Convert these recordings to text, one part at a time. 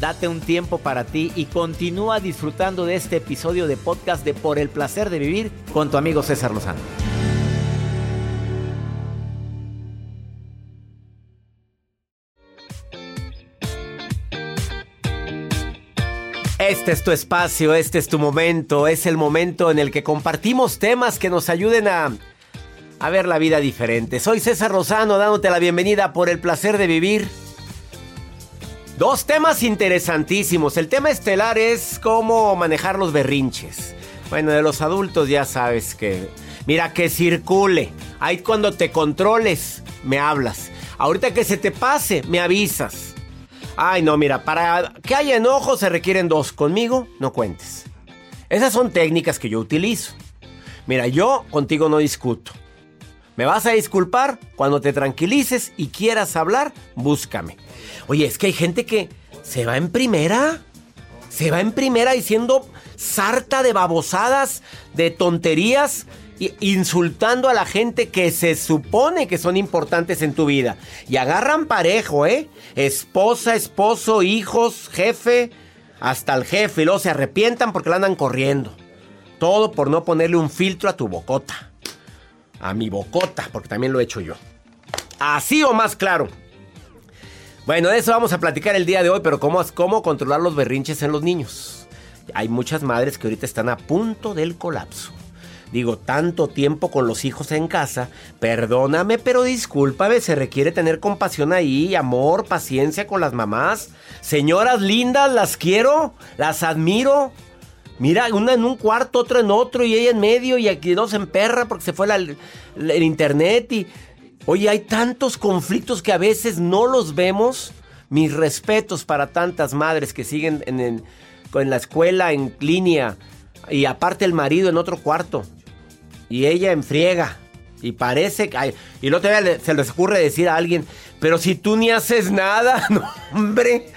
Date un tiempo para ti y continúa disfrutando de este episodio de podcast de Por el placer de vivir con tu amigo César Lozano. Este es tu espacio, este es tu momento, es el momento en el que compartimos temas que nos ayuden a, a ver la vida diferente. Soy César Lozano dándote la bienvenida por el placer de vivir. Dos temas interesantísimos. El tema estelar es cómo manejar los berrinches. Bueno, de los adultos ya sabes que... Mira, que circule. Ahí cuando te controles, me hablas. Ahorita que se te pase, me avisas. Ay, no, mira, para que haya enojo se requieren dos. Conmigo, no cuentes. Esas son técnicas que yo utilizo. Mira, yo contigo no discuto. Me vas a disculpar cuando te tranquilices y quieras hablar, búscame. Oye, es que hay gente que se va en primera. Se va en primera diciendo sarta de babosadas, de tonterías, insultando a la gente que se supone que son importantes en tu vida. Y agarran parejo, ¿eh? Esposa, esposo, hijos, jefe, hasta el jefe. Y luego se arrepientan porque la andan corriendo. Todo por no ponerle un filtro a tu bocota. A mi bocota, porque también lo he hecho yo. Así o más claro. Bueno, de eso vamos a platicar el día de hoy, pero cómo, cómo controlar los berrinches en los niños. Hay muchas madres que ahorita están a punto del colapso. Digo, tanto tiempo con los hijos en casa, perdóname, pero discúlpame, se requiere tener compasión ahí, amor, paciencia con las mamás. Señoras lindas, las quiero, las admiro. Mira, una en un cuarto, otra en otro, y ella en medio, y aquí dos en perra porque se fue la- el internet. Y, oye, hay tantos conflictos que a veces no los vemos. Mis respetos para tantas madres que siguen en, la escuela, en línea, y aparte el marido en otro cuarto, y ella en friega. Y parece que... ay, y todavía le- se les ocurre decir a alguien, pero si tú ni haces nada, no, hombre,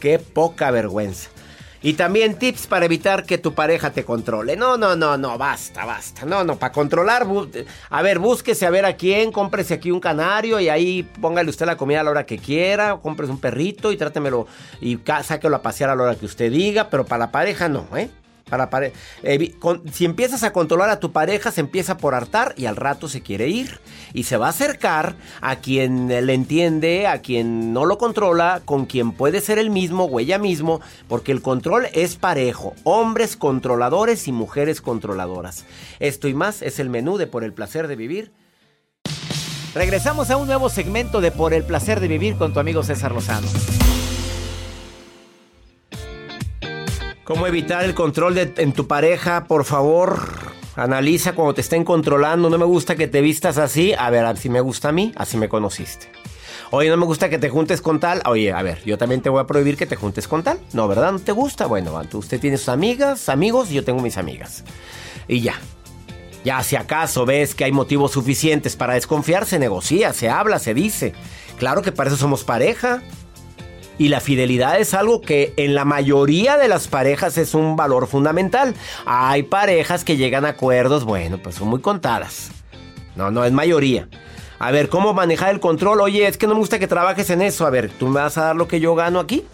qué poca vergüenza. Y también tips para evitar que tu pareja te controle. No, no, no, no, basta, basta. No, no, para controlar, a ver, búsquese a ver a quién, cómprese aquí un canario y ahí póngale usted la comida a la hora que quiera, o cómprese un perrito y trátemelo y sáquelo a pasear a la hora que usted diga, pero para la pareja no, ¿eh? Con- si empiezas a controlar a tu pareja, se empieza por hartar y al rato se quiere ir. Y se va a acercar a quien le entiende, a quien no lo controla, con quien puede ser el mismo o ella mismo, porque el control es parejo. Hombres controladores y mujeres controladoras. Esto y más es el menú de Por el placer de vivir. Regresamos a un nuevo segmento de Por el placer de vivir con tu amigo César Lozano. ¿Cómo evitar el control en tu pareja? Por favor, analiza cuando te estén controlando. No me gusta que te vistas así. A ver, si me gusta a mí, así me conociste. Oye, no me gusta que te juntes con tal. Oye, a ver, yo también te voy a prohibir que te juntes con tal. No, ¿verdad? ¿No te gusta? Bueno, usted tiene sus amigas, amigos, y yo tengo mis amigas. Y ya. Ya, si acaso ves que hay motivos suficientes para desconfiar, se negocia, se habla, se dice. Claro que para eso somos pareja. Y la fidelidad es algo que en la mayoría de las parejas es un valor fundamental. Hay parejas que llegan a acuerdos, bueno, pues son muy contadas. No, no, es mayoría. A ver, ¿cómo manejar el control? Oye, es que no me gusta que trabajes en eso. A ver, ¿tú me vas a dar lo que yo gano aquí?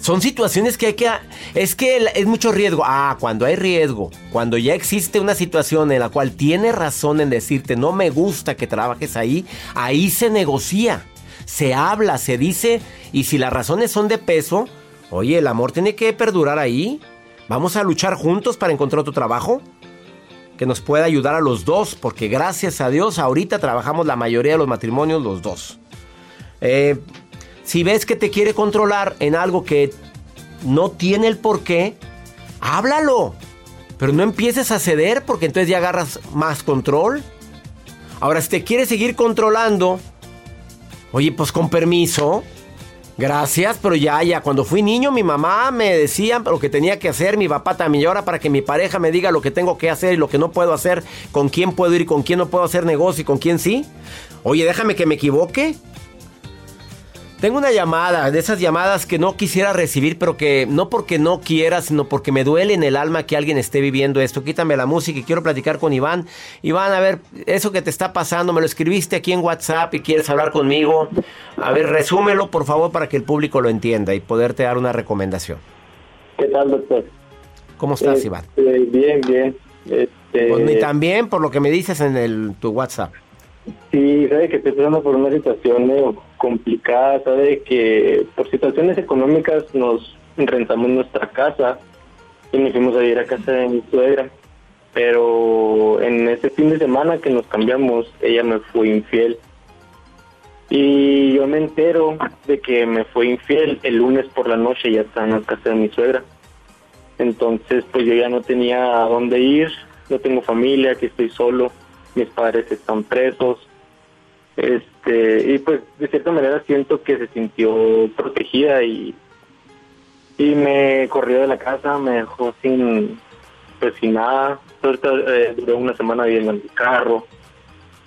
Son situaciones que hay que... Es que es mucho riesgo. Ah, cuando hay riesgo, cuando ya existe una situación en la cual tiene razón en decirte no me gusta que trabajes ahí, ahí se negocia. Se habla, se dice, y si las razones son de peso, oye, el amor tiene que perdurar ahí. Vamos a luchar juntos para encontrar otro trabajo que nos pueda ayudar a los dos, porque gracias a Dios ahorita trabajamos la mayoría de los matrimonios los dos. Eh, si ves que te quiere controlar en algo que no tiene el por qué, háblalo. Pero no empieces a ceder porque entonces ya agarras más control. Ahora, si te quiere seguir controlando, oye, pues con permiso, gracias, pero ya, ya, cuando fui niño mi mamá me decía lo que tenía que hacer, mi papá también, y ahora para que mi pareja me diga lo que tengo que hacer y lo que no puedo hacer, con quién puedo ir con quién no puedo hacer negocio y con quién sí. Oye, déjame que me equivoque. Tengo una llamada, de esas llamadas que no quisiera recibir, pero que no porque no quiera, sino porque me duele en el alma que alguien esté viviendo esto. Quítame la música y quiero platicar con Iván. Iván, a ver, eso que te está pasando, me lo escribiste aquí en WhatsApp y quieres hablar conmigo. A ver, resúmelo, por favor, para que el público lo entienda y poderte dar una recomendación. ¿Qué tal, doctor? ¿Cómo estás, Iván? bien, bien. Este... Pues ni tan bien por lo que me dices en el, tu WhatsApp. Sí, sabe que estoy pasando por una situación complicada, sabe que por situaciones económicas nos rentamos nuestra casa y nos fuimos a ir a casa de mi suegra. Pero en ese fin de semana que nos cambiamos, ella me fue infiel. Y yo me entero de que me fue infiel el lunes por la noche, ya está en la casa de mi suegra. Entonces, pues yo ya no tenía a dónde ir, no tengo familia, que estoy solo mis padres están presos. Este, y pues de cierta manera siento que se sintió protegida y, y me corrió de la casa, me dejó sin, pues sin nada. Ahorita eh, duré una semana viviendo en mi carro,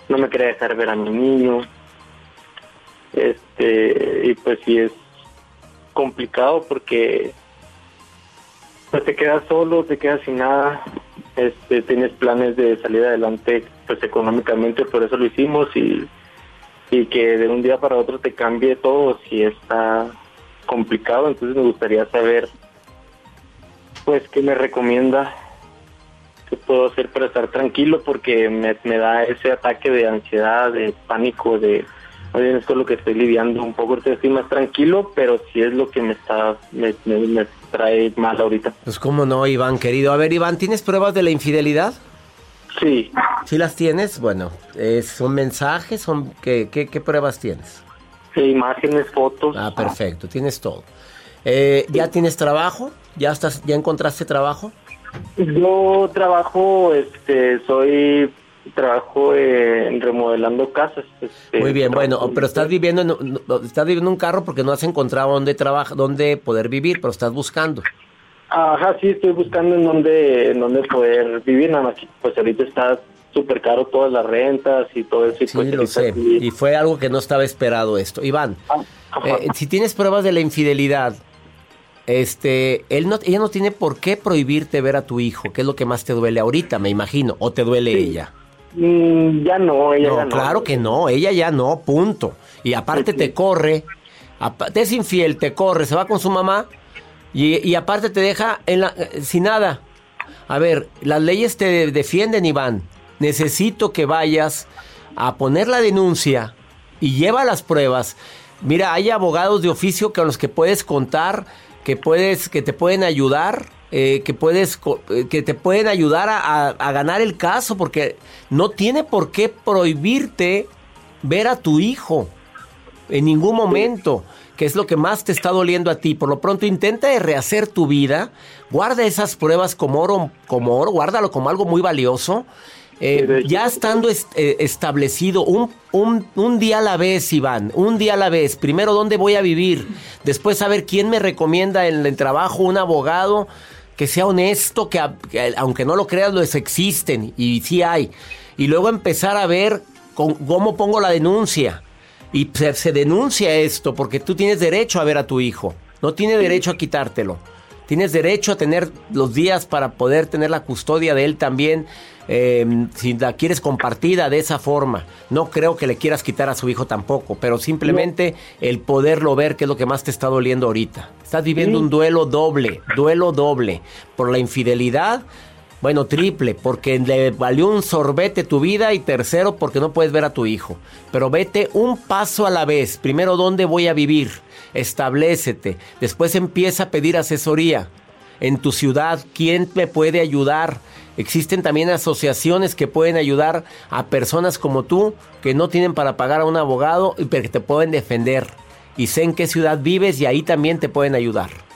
no me quería dejar ver a mi niño. Este, y pues sí es complicado porque pues te quedas solo, te quedas sin nada, este, tienes planes de salir adelante pues económicamente, por eso lo hicimos y, y que de un día para otro te cambie todo, si está complicado, entonces me gustaría saber pues qué me recomienda, qué puedo hacer para estar tranquilo porque me, me da ese ataque de ansiedad, de pánico, de oye, esto es lo que estoy lidiando un poco, estoy más tranquilo, pero sí es lo que me está, me, me trae mal ahorita. Pues cómo no, Iván, querido. A ver, Iván, ¿tienes pruebas de la infidelidad? Sí. ¿Sí las tienes? Bueno, eh, ¿son mensajes? Son, ¿qué, qué, qué pruebas tienes? Sí, imágenes, fotos. Ah, perfecto, tienes todo. Eh, ¿Ya tienes trabajo? ¿Ya estás, ya encontraste trabajo? Yo trabajo, este, soy trabajo en remodelando casas. Este, Muy bien, bueno, pero estás viviendo en, estás viviendo un carro porque no has encontrado dónde trabajar, dónde poder vivir, pero estás buscando. Ajá, sí, estoy buscando en dónde, en dónde poder vivir, nada más que pues ahorita está súper caro todas las rentas y todo eso. Y sí, pues, lo sé. Y fue algo que no estaba esperado esto. Iván, Ah, eh, si tienes pruebas de la infidelidad, este, él no, ella no tiene por qué prohibirte ver a tu hijo, que es lo que más te duele ahorita, me imagino, o te duele ella. Mm, ya no, ella no, ya no. claro que no, ella ya no, punto. Y aparte te corre, te es infiel, te corre, se va con su mamá y, aparte te deja en la- eh, sin nada. A ver, las leyes te defienden, Iván. Necesito que vayas a poner la denuncia y lleva las pruebas. Mira, hay abogados de oficio con los que puedes contar, que puedes, que te pueden ayudar, eh, que puedes, eh, que te pueden ayudar a ganar el caso, porque no tiene por qué prohibirte ver a tu hijo en ningún momento, que es lo que más te está doliendo a ti. Por lo pronto intenta de rehacer tu vida, guarda esas pruebas como oro, como oro, guárdalo como algo muy valioso. Eh, ya estando est- eh, establecido un, un- un día a la vez, Iván, un día a la vez. Primero, ¿dónde voy a vivir? Después, saber quién me recomienda en el trabajo un abogado que sea honesto, que aunque no lo creas, los existen y sí hay. Y luego empezar a ver con- cómo pongo la denuncia. Y se, se denuncia esto porque tú tienes derecho a ver a tu hijo. No tiene derecho a quitártelo. Tienes derecho a tener los días para poder tener la custodia de él también. eh, si la quieres compartida de esa forma. No creo que le quieras quitar a su hijo tampoco, pero simplemente el poderlo ver, que es lo que más te está doliendo ahorita. Estás viviendo un duelo doble, duelo doble por la infidelidad Bueno, triple, porque le valió un sorbete tu vida y tercero, porque no puedes ver a tu hijo. Pero vete un paso a la vez. Primero, ¿dónde voy a vivir? Establecete. Después empieza a pedir asesoría. En tu ciudad, ¿quién me puede ayudar? Existen también asociaciones que pueden ayudar a personas como tú que no tienen para pagar a un abogado y que te pueden defender. Y sé en qué ciudad vives y ahí también te pueden ayudar.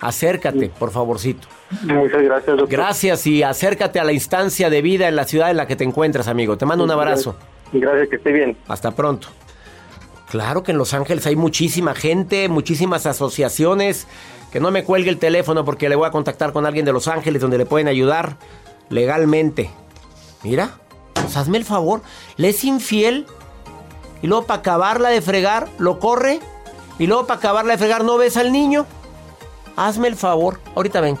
Acércate, por favorcito. Muchas gracias, doctor. Gracias y acércate a la instancia de vida en la ciudad en la que te encuentras, amigo. Te mando un abrazo. Gracias, que esté bien. Hasta pronto. Claro que en Los Ángeles hay muchísima gente, muchísimas asociaciones. Que no me cuelgue el teléfono porque le voy a contactar con alguien de Los Ángeles donde le pueden ayudar legalmente. Mira, pues hazme el favor, le es infiel y luego para acabarla de fregar lo corre y luego para acabarla de fregar no ves al niño. Hazme el favor, ahorita vengo.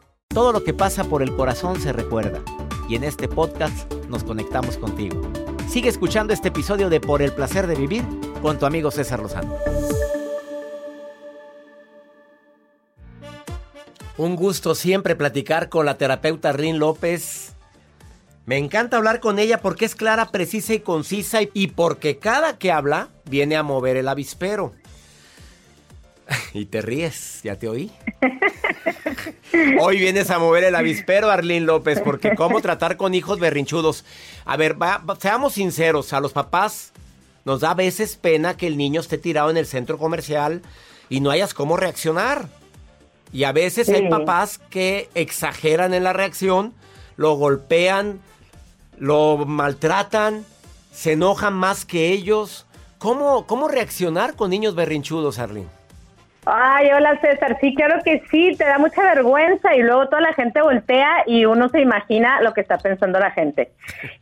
Todo lo que pasa por el corazón se recuerda. Y en este podcast nos conectamos contigo. Sigue escuchando este episodio de Por el placer de vivir con tu amigo César Lozano. Un gusto siempre platicar con la terapeuta Arlene López. Me encanta hablar con ella porque es clara, precisa y concisa y porque cada que habla viene a mover el avispero. Y te ríes, ya te oí. Hoy vienes a mover el avispero, Arlene López, porque cómo tratar con hijos berrinchudos. A ver, va- va- seamos sinceros, a los papás nos da a veces pena que el niño esté tirado en el centro comercial y no hayas cómo reaccionar. Y a veces hay papás que exageran en la reacción, lo golpean, lo maltratan, se enojan más que ellos. ¿Cómo, cómo reaccionar con niños berrinchudos, Arlene? Ay, hola César, sí, claro que sí, te da mucha vergüenza y luego toda la gente voltea y uno se imagina lo que está pensando la gente.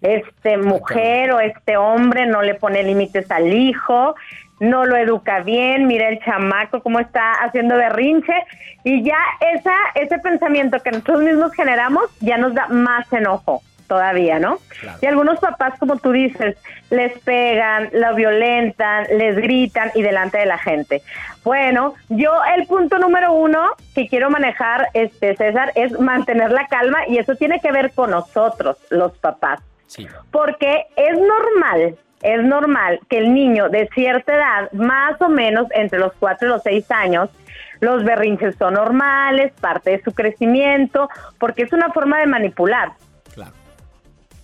Este mujer o este hombre no le pone límites al hijo, no lo educa bien, mira el chamaco cómo está haciendo berrinche. Y ya esa ese pensamiento que nosotros mismos generamos ya nos da más enojo todavía, ¿no? Y algunos papás, como tú dices, les pegan, lo violentan, les gritan y delante de la gente. Bueno, yo el punto número uno que quiero manejar, este César, es mantener la calma y eso tiene que ver con nosotros, los papás. Sí. Porque es normal, es normal que el niño de cierta edad, más o menos entre los 4 y los 6 años, los berrinches son normales, parte de su crecimiento, porque es una forma de manipular.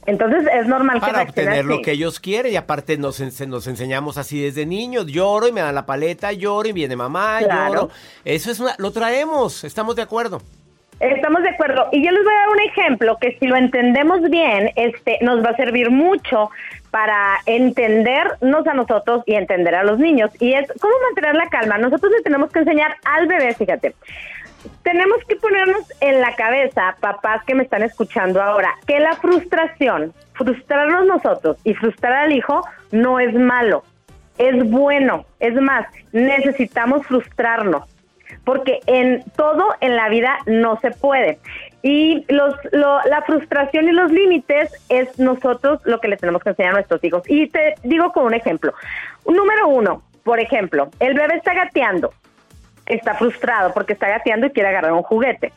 Entonces es normal que Para obtener lo que ellos quieren y aparte nos, nos enseñamos así desde niños. Lloro y me dan la paleta, lloro y viene mamá, Claro. lloro. Eso es una, lo traemos, estamos de acuerdo. Estamos de acuerdo. Y yo les voy a dar un ejemplo que si lo entendemos bien, este, nos va a servir mucho para entendernos a nosotros y entender a los niños. Y es cómo mantener la calma. Nosotros le tenemos que enseñar al bebé, fíjate. Tenemos que ponernos en la cabeza, papás que me están escuchando ahora, que la frustración, frustrarnos nosotros y frustrar al hijo no es malo, es bueno. Es más, necesitamos frustrarnos porque en todo en la vida no se puede. Y los, lo- la frustración y los límites es nosotros lo que le tenemos que enseñar a nuestros hijos. Y te digo con un ejemplo. Número uno, por ejemplo, el bebé está gateando, está frustrado porque está gateando y quiere agarrar un juguete.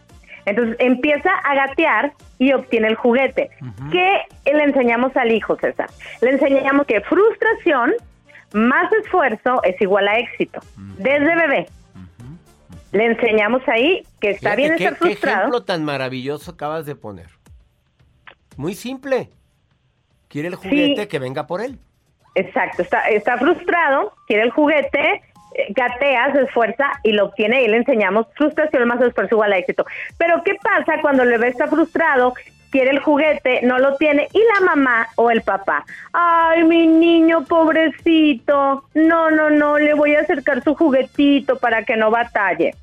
Entonces empieza a gatear y obtiene el juguete. ¿Qué le enseñamos al hijo, César? Le enseñamos que frustración más esfuerzo es igual a éxito. Desde bebé. Le enseñamos ahí que está Fíjate bien qué- estar Qué frustrado. ejemplo tan maravilloso acabas de poner. Muy simple. Quiere el juguete que venga por él. Exacto, está, está frustrado, quiere el juguete, gatea, se esfuerza y lo obtiene y le enseñamos frustración más esfuerzo igual a éxito. Pero ¿qué pasa cuando el bebé está frustrado, quiere el juguete, no lo tiene y la mamá o el papá? Ay, mi niño pobrecito, no, no, no, le voy a acercar su juguetito para que no batalle.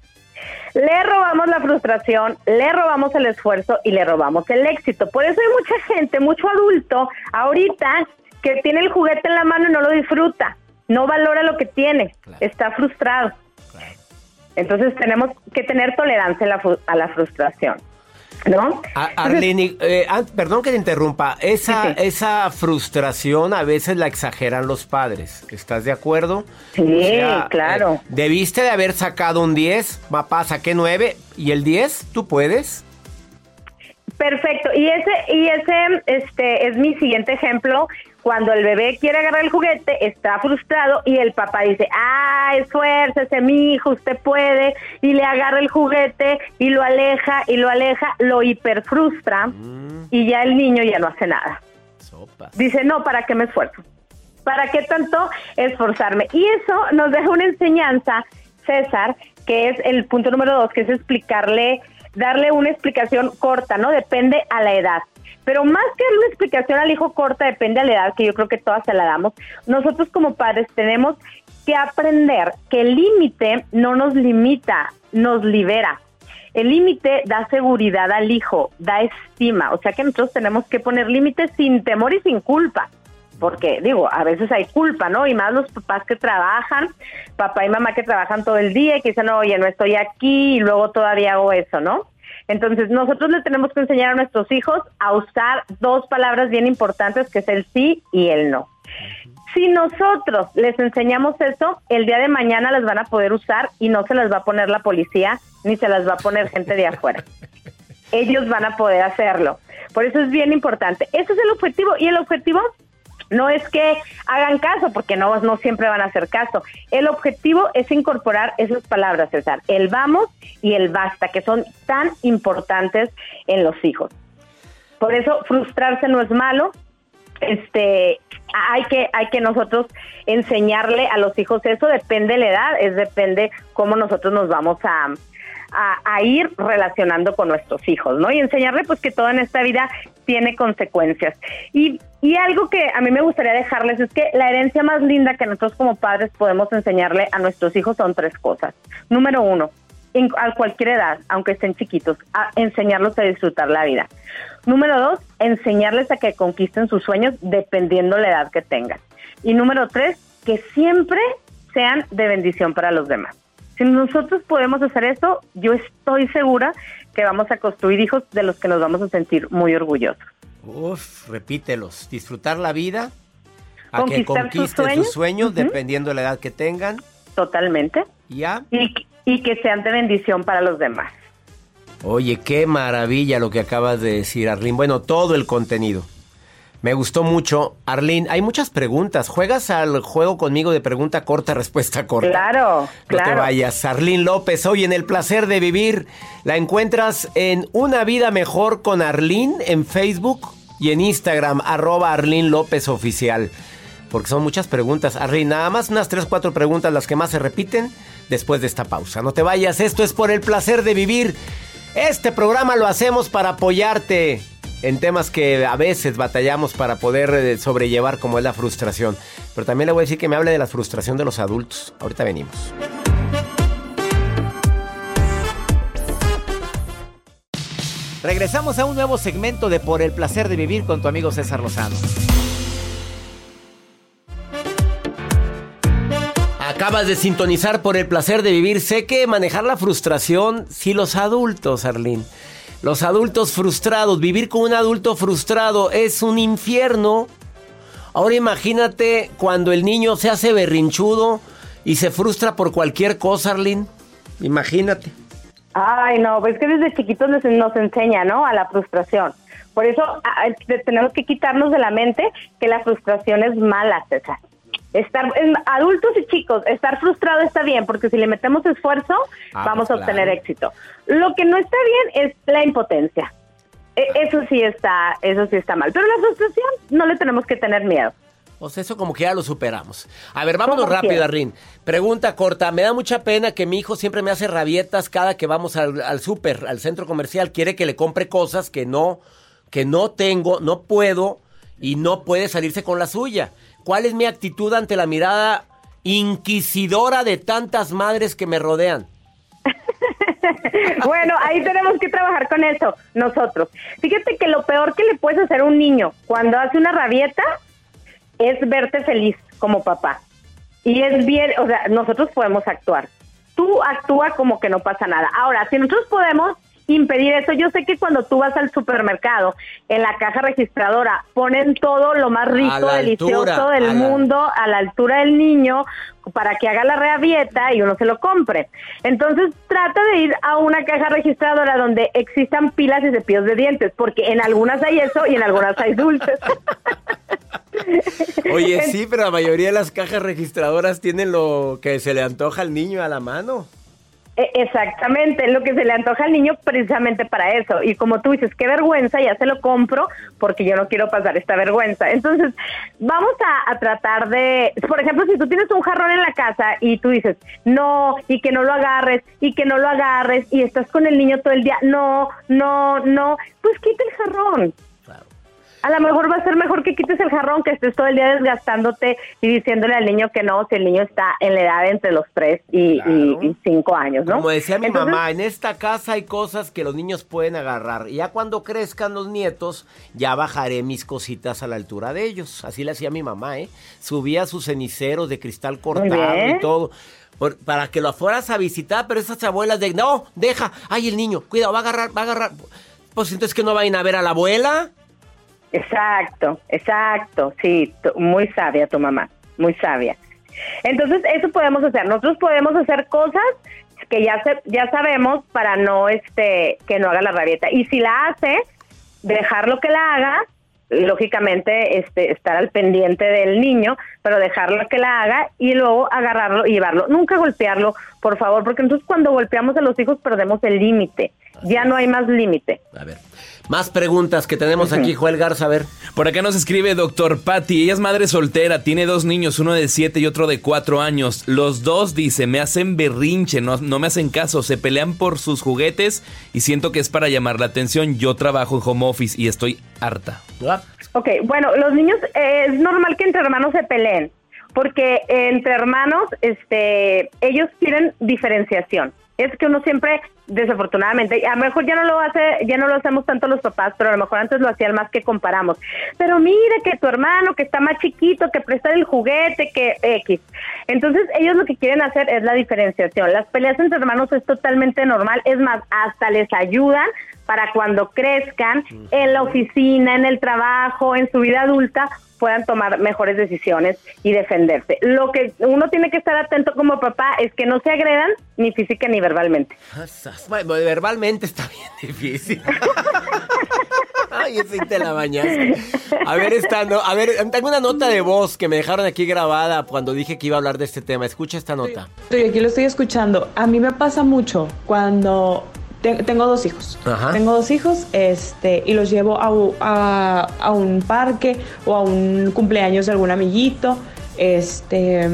Le robamos la frustración, le robamos el esfuerzo y le robamos el éxito. Por eso hay mucha gente, mucho adulto, ahorita que tiene el juguete en la mano y no lo disfruta, no valora lo que tiene, está frustrado. Entonces tenemos que tener tolerancia a la, a la frustración, ¿no? A- Arlene, eh, perdón que te interrumpa. Esa, Sí, sí. esa frustración a veces la exageran los padres. ¿Estás de acuerdo? Sí, claro. eh, debiste de haber sacado un 10. Papá, saqué 9. ¿Y el 10? ¿Tú puedes? Perfecto. Y ese, y ese, este, es mi siguiente ejemplo. Cuando el bebé quiere agarrar el juguete, está frustrado y el papá dice, ah, esfuércese, mi hijo, usted puede, y le agarra el juguete y lo aleja y lo aleja, lo hiperfrustra y ya el niño ya no hace nada. Dice, no, ¿para qué me esfuerzo? ¿Para qué tanto esforzarme? Y eso nos deja una enseñanza, César, que es el punto número dos, que es explicarle, darle una explicación corta, ¿no? Depende a la edad. Pero más que una explicación al hijo corta, depende a la edad, que yo creo que todas se la damos, nosotros como padres tenemos que aprender que el límite no nos limita, nos libera. El límite da seguridad al hijo, da estima, o sea que nosotros tenemos que poner límites sin temor y sin culpa porque digo, a veces hay culpa, ¿no? Y más los papás que trabajan, papá y mamá que trabajan todo el día y que dicen, oye, no estoy aquí y luego todavía hago eso, ¿no? Entonces, nosotros le tenemos que enseñar a nuestros hijos a usar dos palabras bien importantes, que es el sí y el no. Si nosotros les enseñamos eso, el día de mañana las van a poder usar y no se las va a poner la policía ni se las va a poner gente de afuera. Ellos van a poder hacerlo. Por eso es bien importante. Ese es el objetivo. Y el objetivo no es que hagan caso, porque no, siempre van a hacer caso. El objetivo es incorporar esas palabras, César, el vamos y el basta, que son tan importantes en los hijos. Por eso frustrarse no es malo. Este, hay que hay que nosotros enseñarle a los hijos eso depende de la edad, es depende cómo nosotros nos vamos a a, a ir relacionando con nuestros hijos, ¿no? Y enseñarle pues que todo en esta vida tiene consecuencias. Y, y algo que a mí me gustaría dejarles es que la herencia más linda que nosotros como padres podemos enseñarle a nuestros hijos son tres cosas. Número uno, en, a cualquier edad, aunque estén chiquitos, a enseñarlos a disfrutar la vida. Número dos, enseñarles a que conquisten sus sueños dependiendo la edad que tengan. Y número tres, que siempre sean de bendición para los demás. Si nosotros podemos hacer eso, yo estoy segura que vamos a construir hijos de los que nos vamos a sentir muy orgullosos. Uf, repítelos. Disfrutar la vida, a que sus conquisten sueños. sus sueños, dependiendo de la edad que tengan. Totalmente. Ya. Y, y que sean de bendición para los demás. Oye, qué maravilla lo que acabas de decir, Arlene. Bueno, todo el contenido. Me gustó mucho. Arlene, hay muchas preguntas. ¿Juegas al juego conmigo de pregunta corta, respuesta corta? Claro, No claro. te vayas. Arlene López, hoy en El Placer de Vivir. La encuentras en Una Vida Mejor con Arlene en Facebook y en Instagram, arroba Arlene López Oficial. Porque son muchas preguntas. Arlene, nada más unas tres, cuatro preguntas las que más se repiten después de esta pausa. No te vayas, esto es por el placer de vivir. Este programa lo hacemos para apoyarte en temas que a veces batallamos para poder eh, sobrellevar como es la frustración. Pero también le voy a decir que me hable de la frustración de los adultos. Ahorita venimos. Regresamos a un nuevo segmento de Por el placer de vivir con tu amigo César Lozano. Acabas de sintonizar por el placer de vivir. Sé que manejar la frustración, sí, los adultos, Arlene. Los adultos frustrados, vivir con un adulto frustrado es un infierno. Ahora imagínate cuando el niño se hace berrinchudo y se frustra por cualquier cosa, Arlene. Imagínate. Ay, no, pues que desde chiquitos les- nos enseña, ¿no? A la frustración. Por eso a- a- te- tenemos que quitarnos de la mente que la frustración es mala, César. Estar, en adultos y chicos, estar frustrado está bien, porque si le metemos esfuerzo, Ah, vamos pues a obtener claro. éxito. Lo que no está bien es la impotencia. E- Eso sí está, eso sí está mal. Pero la frustración no le tenemos que tener miedo. Pues eso como que ya lo superamos. A ver, vámonos rápido. Arrin. Pregunta corta. Me da mucha pena que mi hijo siempre me hace rabietas cada que vamos al, al súper, al centro comercial. Quiere que le compre cosas que no, que no tengo, no puedo y no puede salirse con la suya. ¿Cuál es mi actitud ante la mirada inquisidora de tantas madres que me rodean? bueno, ahí tenemos que trabajar con eso, nosotros. Fíjate que lo peor que le puedes hacer a un niño cuando hace una rabieta es verte feliz como papá. Y es bien, o sea, nosotros podemos actuar. Tú actúa como que no pasa nada. Ahora, si nosotros podemos impedir eso, yo sé que cuando tú vas al supermercado, en la caja registradora, ponen todo lo más rico, delicioso altura, del a la- mundo a la altura del niño para que haga la rabieta y uno se lo compre. Entonces trata de ir a una caja registradora donde existan pilas y cepillos de dientes, porque en algunas hay eso y en algunas hay dulces. Oye, sí, pero la mayoría de las cajas registradoras tienen lo que se le antoja al niño a la mano. E- Exactamente, lo que se le antoja al niño precisamente para eso. Y como tú dices, qué vergüenza, ya se lo compro porque yo no quiero pasar esta vergüenza. Entonces, vamos a, a tratar de, por ejemplo, si tú tienes un jarrón en la casa y tú dices, no, y que no lo agarres, y que no lo agarres, y estás con el niño todo el día, no, no, no, pues quita el jarrón. A lo mejor va a ser mejor que quites el jarrón, que estés todo el día desgastándote y diciéndole al niño que no, si el niño está en la edad entre los 3 y 5 años, ¿no? Como decía mi Entonces, mamá, en esta casa hay cosas que los niños pueden agarrar. Y ya cuando crezcan los nietos, ya bajaré mis cositas a la altura de ellos. Así le hacía mi mamá, ¿eh? Subía sus ceniceros de cristal cortado y todo. por- para que lo fueras a visitar, pero esas abuelas de, no, deja, ay, el niño, cuidado, va a agarrar, va a agarrar. Pues entonces que no vayan a ver a la abuela. Exacto, exacto, sí, muy sabia tu mamá, muy sabia. Entonces, eso podemos hacer. Nosotros podemos hacer cosas que ya se, ya sabemos para no este que no haga la rabieta. Y si la hace, dejarlo que la haga, lógicamente este estar al pendiente del niño, pero dejarlo que la haga y luego agarrarlo y llevarlo. Nunca golpearlo, por favor, porque entonces cuando golpeamos a los hijos perdemos el límite. Ya no hay más límite. A ver, más preguntas que tenemos aquí, Joel Garza, a ver. Por acá nos escribe doctor Patty. Ella es madre soltera, tiene dos niños, uno de siete y otro de cuatro años. Los dos, dice, me hacen berrinche, no, no me hacen caso, se pelean por sus juguetes y siento que es para llamar la atención. Yo trabajo en home office y estoy harta. Ok, bueno, los niños eh, es normal que entre hermanos se peleen, porque entre hermanos, este, ellos quieren diferenciación. Es que uno siempre, desafortunadamente, a lo mejor ya no lo hace, ya no lo hacemos tanto los papás, pero a lo mejor antes lo hacían más que comparamos. Pero mira que tu hermano que está más chiquito, que presta el juguete, que X. Entonces ellos lo que quieren hacer es la diferenciación. Las peleas entre hermanos es totalmente normal, es más, hasta les ayudan para cuando crezcan en la oficina, en el trabajo, en su vida adulta, puedan tomar mejores decisiones y defenderse. Lo que uno tiene que estar atento como papá es que no se agredan ni física ni verbalmente. Verbalmente está bien difícil. Ay, ese te la bañaste. A ver, esta no, a ver, tengo una nota de voz que me dejaron aquí grabada cuando dije que iba a hablar de este tema. Escucha esta nota. Sí, aquí lo estoy escuchando. A mí me pasa mucho cuando te- tengo dos hijos. Ajá. Tengo dos hijos este, y los llevo a, a- a un parque o a un cumpleaños de algún amiguito. Este,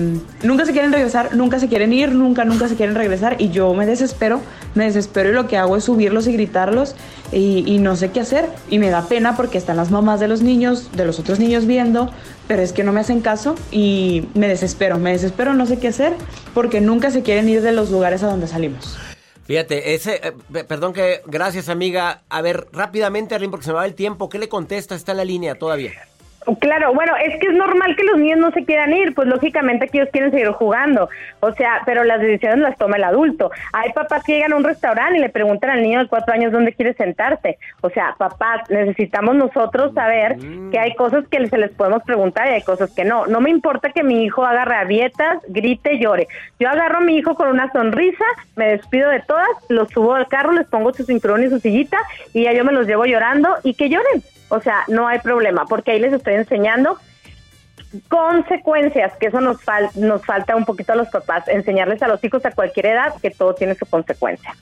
nunca se quieren regresar, nunca se quieren ir, nunca, nunca se quieren regresar y yo me desespero, me desespero y lo que hago es subirlos y gritarlos y, no sé qué hacer y me da pena porque están las mamás de los niños, de los otros niños viendo, pero es que no me hacen caso y me desespero, me desespero, no sé qué hacer porque nunca se quieren ir de los lugares a donde salimos. Fíjate, ese, eh, pe- perdón que, gracias amiga. A ver, rápidamente, Arlene, porque se me va el tiempo. ¿Qué le contesta? Está en la línea todavía. Claro, bueno, es que es normal que los niños no se quieran ir, pues lógicamente que ellos quieren seguir jugando, o sea, pero las decisiones las toma el adulto. Hay papás que llegan a un restaurante y le preguntan al niño de cuatro años dónde quiere sentarse. O sea, papás, necesitamos nosotros saber que hay cosas que se les podemos preguntar y hay cosas que no. No me importa que mi hijo haga rabietas, grite, llore. Yo agarro a mi hijo con una sonrisa, me despido de todas, los subo al carro, les pongo su cinturón y su sillita y ya yo me los llevo llorando y que lloren. O sea, no hay problema, porque ahí les estoy enseñando consecuencias, que eso nos, fal nos falta un poquito a los papás, enseñarles a los hijos a cualquier edad que todo tiene su consecuencia.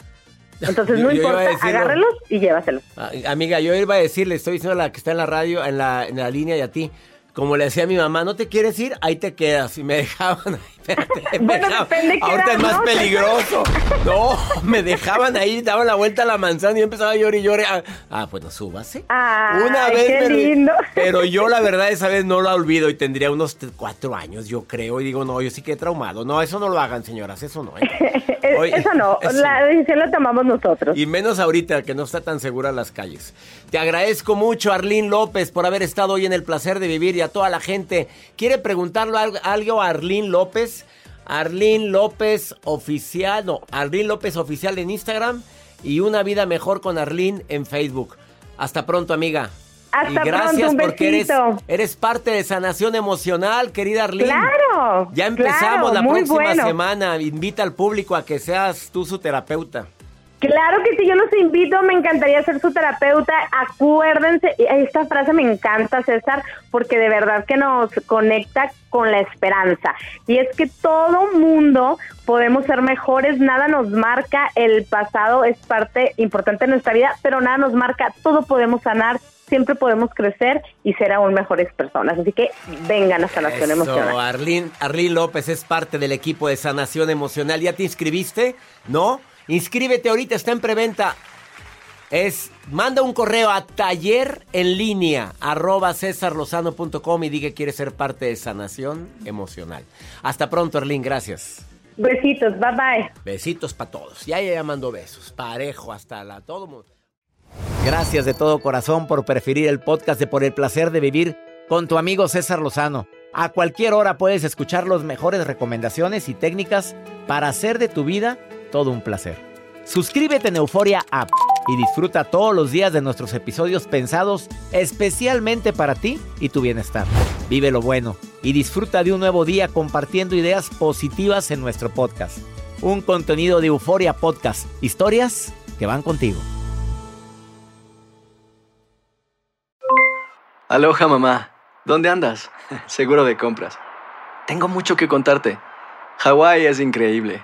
Entonces no Yo- importa, decirlo. agárrelos y llévaselos. Ah, Amiga, yo iba a decirle, estoy diciendo a la que está en la radio, en la, en la línea y a ti, como le decía a mi mamá, no te quieres ir, ahí te quedas. Y me dejaban ahí. espérate, me Bueno, dejaban. depende Ahorita es más ¿no? peligroso. No, me dejaban ahí, daban la vuelta a la manzana y empezaba a llorar y llorar. Ah, ah, pues no súbase. Ay, Una vez qué me lindo. Pero yo la verdad esa vez no la olvido y tendría unos cuatro años, yo creo. Y digo, no, yo sí que he traumado. No, eso no lo hagan, señoras, eso no. ¿eh? Eso no, eso la decisión la tomamos nosotros. y menos ahorita que no está tan segura las calles. Te agradezco mucho, Arlín López, por haber estado hoy en el placer de vivir y a toda la gente. ¿Quiere preguntarle algo, a Arlín López? Arlín López Oficial, no, Arlín López Oficial en Instagram y Una Vida Mejor con Arlín en Facebook. Hasta pronto, amiga. Hasta y gracias pronto, un porque eres, parte de sanación emocional, querida Arlín. Claro, Ya empezamos claro, la próxima bueno. semana. Invita al público a que seas tú su terapeuta. Claro que sí, yo los invito, me encantaría ser su terapeuta. Acuérdense, esta frase me encanta, César, porque de verdad que nos conecta con la esperanza. Y es que todo mundo podemos ser mejores, nada nos marca, el pasado es parte importante de nuestra vida, pero nada nos marca, todo podemos sanar, siempre podemos crecer y ser aún mejores personas. Así que vengan a Sanación Eso, Emocional. Arlín, Arlín López es parte del equipo de sanación emocional. ¿Ya te inscribiste? ¿No? Inscríbete ahorita, está en preventa. Es, manda un correo a taller en línea arroba cesarlozano.com y diga que quieres ser parte de sanación emocional. Hasta pronto, Arlín, gracias. Besitos, bye bye. Besitos para todos. Ya ya mando besos. Parejo hasta la todo mundo. Gracias de todo corazón por preferir el podcast de Por el placer de vivir con tu amigo César Lozano. A cualquier hora puedes escuchar las mejores recomendaciones y técnicas para hacer de tu vida todo un placer. Suscríbete en Euforia App y disfruta todos los días de nuestros episodios pensados especialmente para ti y tu bienestar. Vive lo bueno y disfruta de un nuevo día compartiendo ideas positivas en nuestro podcast. Un contenido de Euforia Podcast. Historias que van contigo. Aloha mamá, ¿dónde andas? Seguro de compras. Tengo mucho que contarte. Hawái es increíble.